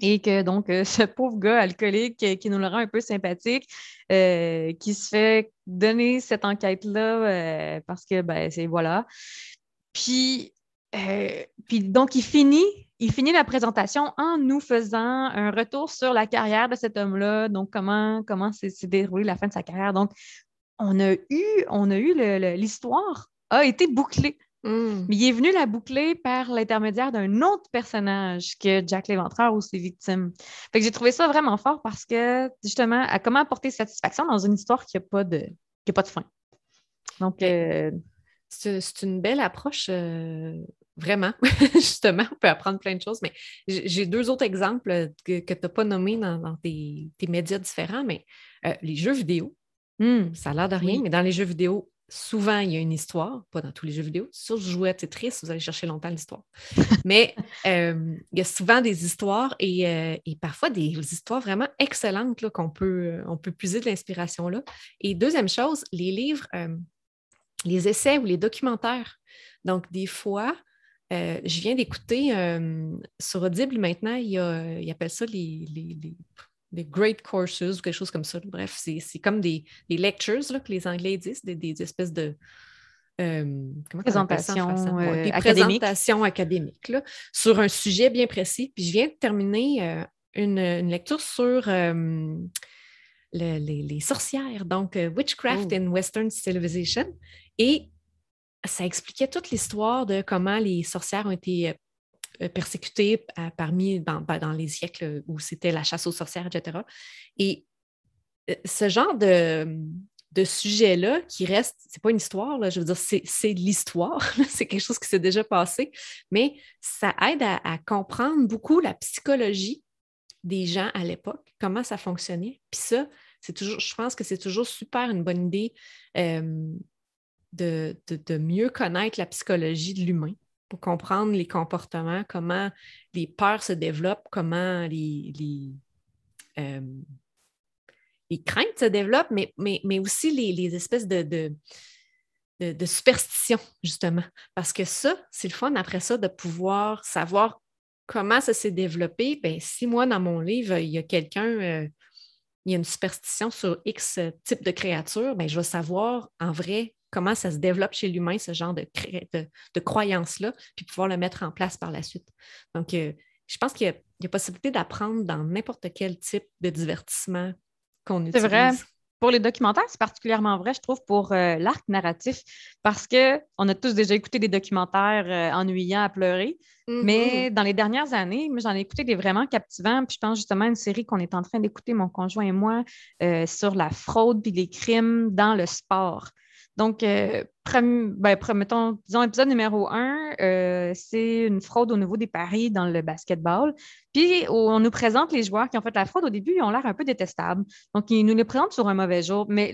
Et que donc, ce pauvre gars alcoolique qui nous le rend un peu sympathique, qui se fait donner cette enquête-là parce que, ben, c'est voilà. Puis, puis donc, il finit il finit la présentation en nous faisant un retour sur la carrière de cet homme-là, donc comment, comment s'est déroulée la fin de sa carrière? Donc, on a eu, on a eu l'histoire a été bouclée. Hmm. Mais il est venu la boucler par l'intermédiaire d'un autre personnage que Jack Léventreur ou ses victimes. Fait que j'ai trouvé ça vraiment fort parce que, justement, à comment apporter satisfaction dans une histoire qui n'a pas, de, pas de fin. Donc, euh, c'est une belle approche euh, Vraiment, justement, on peut apprendre plein de choses, mais j'ai deux autres exemples que, tu n'as pas nommés dans, tes, médias différents, mais euh, les jeux vidéo, hmm. ça a l'air de rien, mais dans les jeux vidéo, souvent, il y a une histoire, pas dans tous les jeux vidéo. Sur je jouais à triste, vous allez chercher longtemps l'histoire. mais euh, il y a souvent des histoires et, euh, parfois des histoires vraiment excellentes qu'on peut, on peut puiser de l'inspiration là. Et deuxième chose, les livres, les essais ou les documentaires. Donc, des fois, euh, je viens d'écouter euh, sur Audible maintenant, il y a, ils appellent ça les, Great Courses ou quelque chose comme ça. Bref, c'est comme des, lectures là, que les Anglais disent, des, espèces de. Euh, présentations, académiques là, sur un sujet bien précis. Puis je viens de terminer une, lecture sur les, sorcières, donc Witchcraft oh. in Western Civilization. Et ça expliquait toute l'histoire de comment les sorcières ont été euh, euh, persécutées parmi ben, dans, les siècles où c'était la chasse aux sorcières, etc. Et euh, ce genre de, sujet-là qui reste, c'est pas une histoire, je veux dire, c'est l'histoire, c'est quelque chose qui s'est déjà passé, mais ça aide à, comprendre beaucoup la psychologie des gens à l'époque, comment ça fonctionnait. Puis ça, c'est toujours, je pense que c'est toujours super une bonne idée de, mieux connaître la psychologie de l'humain pour comprendre les comportements, comment les peurs se développent, comment les, les, euh, craintes se développent, mais, mais, aussi les, espèces de, de, superstitions, justement. Parce que ça, c'est le fun après ça de pouvoir savoir comment ça s'est développé. Bien, si moi, dans mon livre, il y a quelqu'un, euh, il y a une superstition sur X type de créature, bien, je vais savoir en vrai comment ça se développe chez l'humain, ce genre de, de, croyance-là, puis pouvoir le mettre en place par la suite. Donc, euh, je pense qu'il y, a possibilité d'apprendre dans n'importe quel type de divertissement qu'on utilise. C'est vrai. Pour les documentaires, c'est particulièrement vrai, je trouve, pour euh, l'arc narratif, parce qu'on a tous déjà écouté des documentaires euh, ennuyants à pleurer, mais mm-hmm. dans les dernières années, j'en ai écouté des vraiment captivants. Puis je pense justement à une série qu'on est en train d'écouter, mon conjoint et moi, sur la fraude et les crimes dans le sport. Donc, euh, ben, mettons, disons, épisode numéro un, euh, c'est une fraude au niveau des paris dans le basketball. Puis, on nous présente les joueurs qui ont fait la fraude au début, ils ont l'air un peu détestables. Donc, ils nous les présentent sur un mauvais jour, mais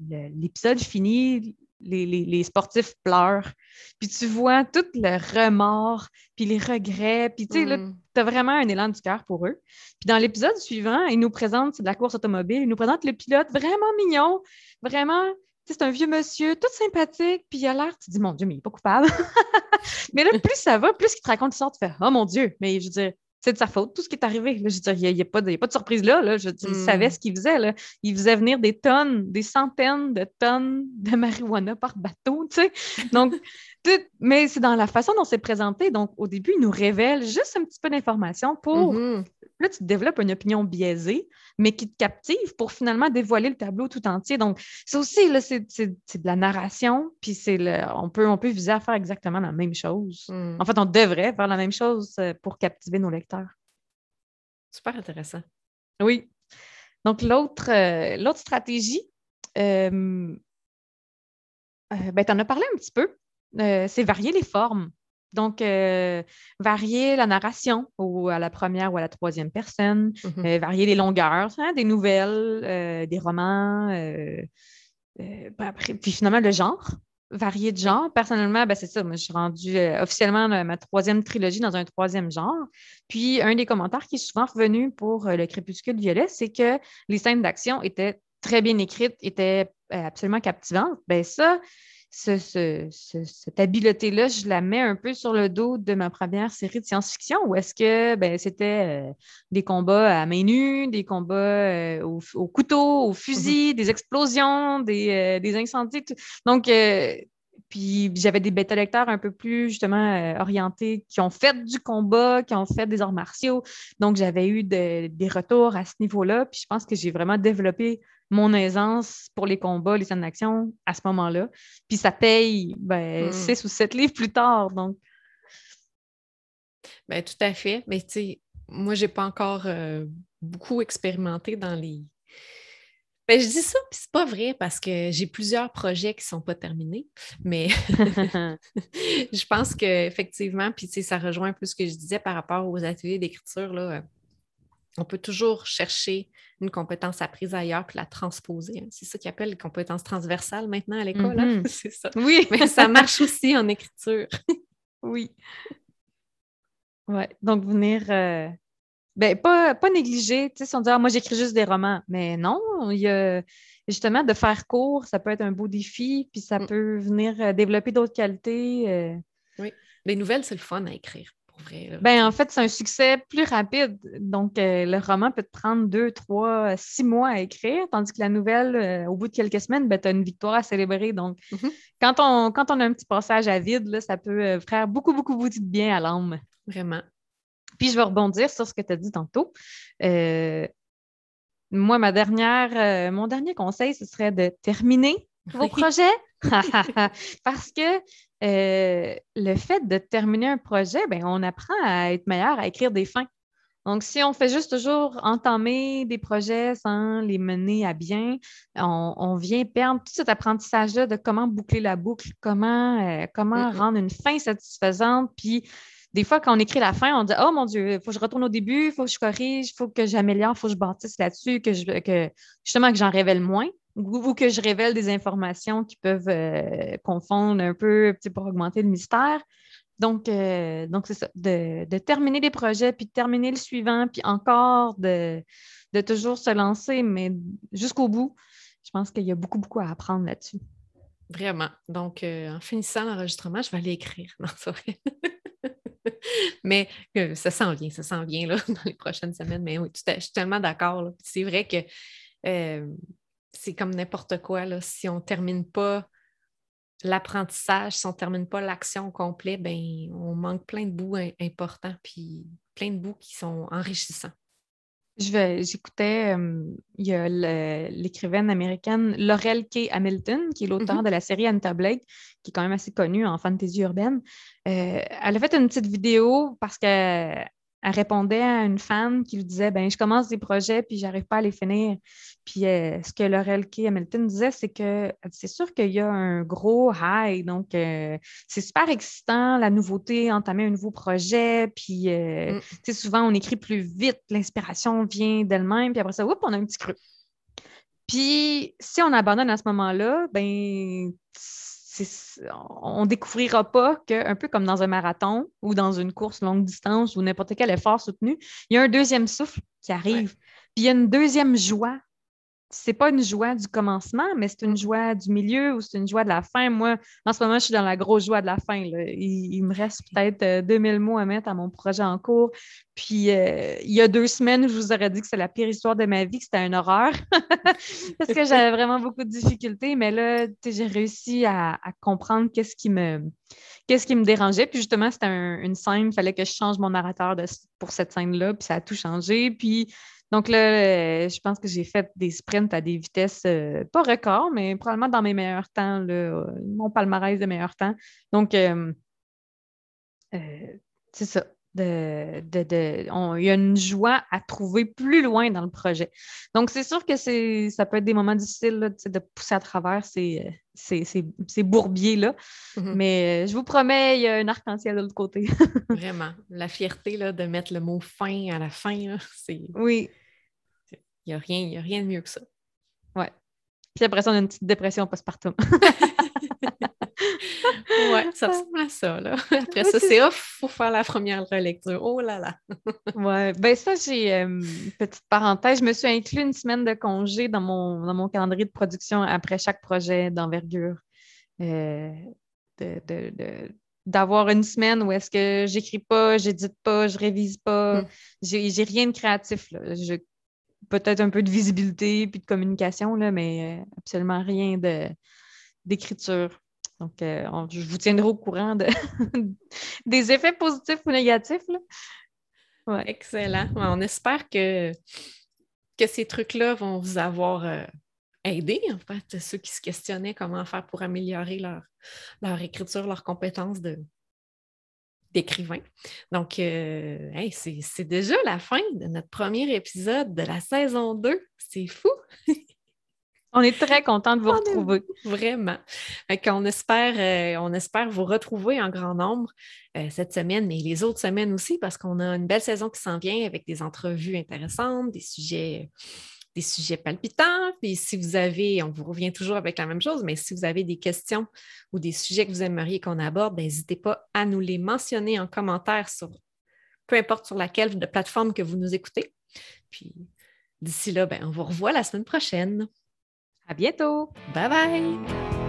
l'épisode finit, les, sportifs pleurent. Puis tu vois tout le remords, puis les regrets. Puis tu sais, là, mm. tu as vraiment un élan du cœur pour eux. Puis dans l'épisode suivant, ils nous présentent, c'est de la course automobile, ils nous présentent le pilote vraiment mignon, vraiment c'est un vieux monsieur, tout sympathique, puis il a l'air, tu te dis, mon Dieu, mais il n'est pas coupable. mais là, plus ça va, plus il te raconte ça, tu fais, oh mon Dieu, mais je veux dire, c'est de sa faute, tout ce qui est arrivé. je veux dire, il n'y a, pas de surprise là. là. Je veux dire, Il savait mm. ce qu'il faisait. Là. Il faisait venir des tonnes, des centaines de tonnes de marijuana par bateau, tu sais. Donc, mais c'est dans la façon dont c'est présenté. Donc, au début, il nous révèle juste un petit peu d'informations pour mm-hmm. Là, tu développes une opinion biaisée, mais qui te captive pour finalement dévoiler le tableau tout entier. Donc, ça aussi, là, c'est, de la narration, puis c'est le, on, peut, on peut viser à faire exactement la même chose. Hmm. En fait, on devrait faire la même chose euh, pour captiver nos lecteurs. Super intéressant. Oui. Donc, l'autre, euh, l'autre stratégie, euh, ben, tu en as parlé un petit peu, c'est varier les formes. Donc, euh, varier la narration ou à la première ou à la troisième personne, mm-hmm. euh, varier les longueurs, hein, des nouvelles, euh, des romans, ben, puis finalement le genre, varier de genre. Personnellement, ben, c'est ça, moi, je suis rendue officiellement ma troisième trilogie dans un troisième genre. Puis, un des commentaires qui est souvent revenu pour le crépuscule violet, c'est que les scènes d'action étaient très bien écrites, étaient absolument captivantes. Ben ça, cette habileté-là, je la mets un peu sur le dos de ma première série de science-fiction où est-ce que ben, c'était euh, des combats à main nue, des combats euh, au, couteau, au fusil, mm-hmm. des explosions, des, des incendies. Donc, puis j'avais des bêta-lecteurs un peu plus justement orientés qui ont fait du combat, qui ont fait des arts martiaux. Donc j'avais eu des retours à ce niveau-là. Puis je pense que j'ai vraiment développé mon aisance pour les combats, les scènes d'action à ce moment-là. Puis ça paye ben, hmm. six ou sept livres plus tard. Donc. Ben, tout à fait. Mais tu sais, moi, j'ai pas encore euh, beaucoup expérimenté dans les. Ben, je dis ça, puis c'est pas vrai parce que j'ai plusieurs projets qui sont pas terminés, mais je pense qu'effectivement, puis ça rejoint un peu ce que je disais par rapport aux ateliers d'écriture, là, on peut toujours chercher une compétence apprise ailleurs puis la transposer. Hein. C'est ça qu'ils appellent les compétences transversales maintenant à l'école. Hein. Mm-hmm. C'est ça. Oui. Mais ça marche aussi en écriture. oui. Ouais. Donc, venir. Euh, ben, pas, pas négliger. Tu sais, si on dit, ah, moi, j'écris juste des romans. Mais non, il y a. Justement, de faire court, ça peut être un beau défi, puis ça mm. peut venir euh, développer d'autres qualités. Euh. Oui. Les nouvelles, c'est le fun à écrire. Ben, en fait, c'est un succès plus rapide. Donc, euh, le roman peut te prendre deux, trois, six mois à écrire, tandis que la nouvelle, euh, au bout de quelques semaines, ben, tu as une victoire à célébrer. Donc, mm-hmm. quand, on, quand on a un petit passage à vide, là, ça peut euh, faire beaucoup, beaucoup, beaucoup de bien à l'âme. Vraiment. Puis, je vais rebondir sur ce que tu as dit tantôt. moi, ma dernière, mon dernier conseil, ce serait de terminer vos projets. Parce que euh, le fait de terminer un projet, ben, on apprend à être meilleur, à écrire des fins. Donc, si on fait juste toujours entamer des projets sans les mener à bien, on, vient perdre tout cet apprentissage-là de comment boucler la boucle, comment, euh, comment rendre une fin satisfaisante. Puis, des fois, quand on écrit la fin, on dit Oh mon Dieu, il faut que je retourne au début, il faut que je corrige, il faut que j'améliore, il faut que je bâtisse là-dessus, que, je, que justement que j'en révèle moins ou, que je révèle des informations qui peuvent euh, confondre un peu pour augmenter le mystère. Donc, euh, donc c'est ça, de, terminer les projets, puis de terminer le suivant, puis encore de, toujours se lancer, mais jusqu'au bout. Je pense qu'il y a beaucoup, beaucoup à apprendre là-dessus. Vraiment. Donc, euh, en finissant l'enregistrement, je vais aller écrire. Mais ça s'en vient, ça s'en vient là, dans les prochaines semaines. Mais oui, je suis tellement d'accord. C'est vrai que c'est comme n'importe quoi. Là. Si on ne termine pas l'apprentissage, si on ne termine pas l'action au complet, ben, on manque plein de bouts importants, puis plein de bouts qui sont enrichissants. J'écoutais, il y a l'écrivaine américaine Laurel K. Hamilton, qui est l'auteur mm-hmm. de la série Anita Blake, qui est quand même assez connue en fantasy urbaine. Euh, elle a fait une petite vidéo parce que elle répondait à une fan qui lui disait ben je commence des projets puis j'arrive pas à les finir. Puis euh, ce que Laurel K. Hamilton disait, c'est que c'est sûr qu'il y a un gros high. Donc, euh, c'est super excitant, la nouveauté, entamer un nouveau projet. Puis, euh, mm. souvent, on écrit plus vite, l'inspiration vient d'elle-même. Puis après ça, oups, on a un petit creux. Puis, si on abandonne à ce moment-là, ben on ne découvrira pas qu'un peu comme dans un marathon ou dans une course longue distance ou n'importe quel effort soutenu, il y a un deuxième souffle qui arrive. Puis il y a une deuxième joie c'est pas une joie du commencement, mais c'est une joie du milieu ou c'est une joie de la fin. Moi, en ce moment, je suis dans la grosse joie de la fin. Il, me reste peut-être 2000 euh, mots à mettre à mon projet en cours. Puis, euh, il y a deux semaines, je vous aurais dit que c'est la pire histoire de ma vie, que c'était une horreur parce que j'avais vraiment beaucoup de difficultés. Mais là, j'ai réussi à, comprendre qu'est-ce qui me qu'est-ce qui me dérangeait. Puis justement, c'était une scène, il fallait que je change mon narrateur pour cette scène-là, puis ça a tout changé. Puis donc là, je pense que j'ai fait des sprints à des vitesses, euh, pas records, mais probablement dans mes meilleurs temps, là, mon palmarès de meilleurs temps. Donc, euh, euh, c'est ça. De, il y a une joie à trouver plus loin dans le projet. Donc, c'est sûr que ça peut être des moments difficiles de pousser à travers ces, ces, bourbiers-là. Mm-hmm. Mais je vous promets, il y a un arc-en-ciel de l'autre côté. Vraiment. La fierté là, de mettre le mot fin à la fin, c'est. Oui. Il n'y a, rien, a rien de mieux que ça. Ouais. Puis après ça, on a une petite dépression postpartum. ouais, ça ressemble à ça. Là. Après ça, c'est off, il faut faire la première relecture. Oh là là! ouais, ben ça, j'ai une euh, petite parenthèse. Je me suis inclus une semaine de congé dans mon, dans mon calendrier de production après chaque projet d'envergure. d'avoir une semaine où est-ce que j'écris pas, j'édite pas, je révise pas, mm. j'ai rien de créatif. Peut-être un peu de visibilité puis de communication, là, mais absolument rien d'écriture. Donc, je vous tiendrai au courant de des effets positifs ou négatifs. Excellent. On espère que, que ces trucs-là vont vous avoir euh, aidé, en fait, ceux qui se questionnaient comment faire pour améliorer leur, leur écriture, leurs compétences d'écrivain. Donc, euh, c'est déjà la fin de notre premier épisode de la saison 2. C'est fou! On est très content de vous retrouver. Vraiment. on, espère, euh, on espère vous retrouver en grand nombre euh, cette semaine, mais les autres semaines aussi, parce qu'on a une belle saison qui s'en vient avec des entrevues intéressantes, des sujets, des sujets palpitants. Puis si vous avez, on vous revient toujours avec la même chose, mais si vous avez des questions ou des sujets que vous aimeriez qu'on aborde, n'hésitez pas à nous les mentionner en commentaire sur peu importe sur laquelle de plateforme que vous nous écoutez. Puis d'ici là, ben, on vous revoit la semaine prochaine. À bientôt. Bye bye.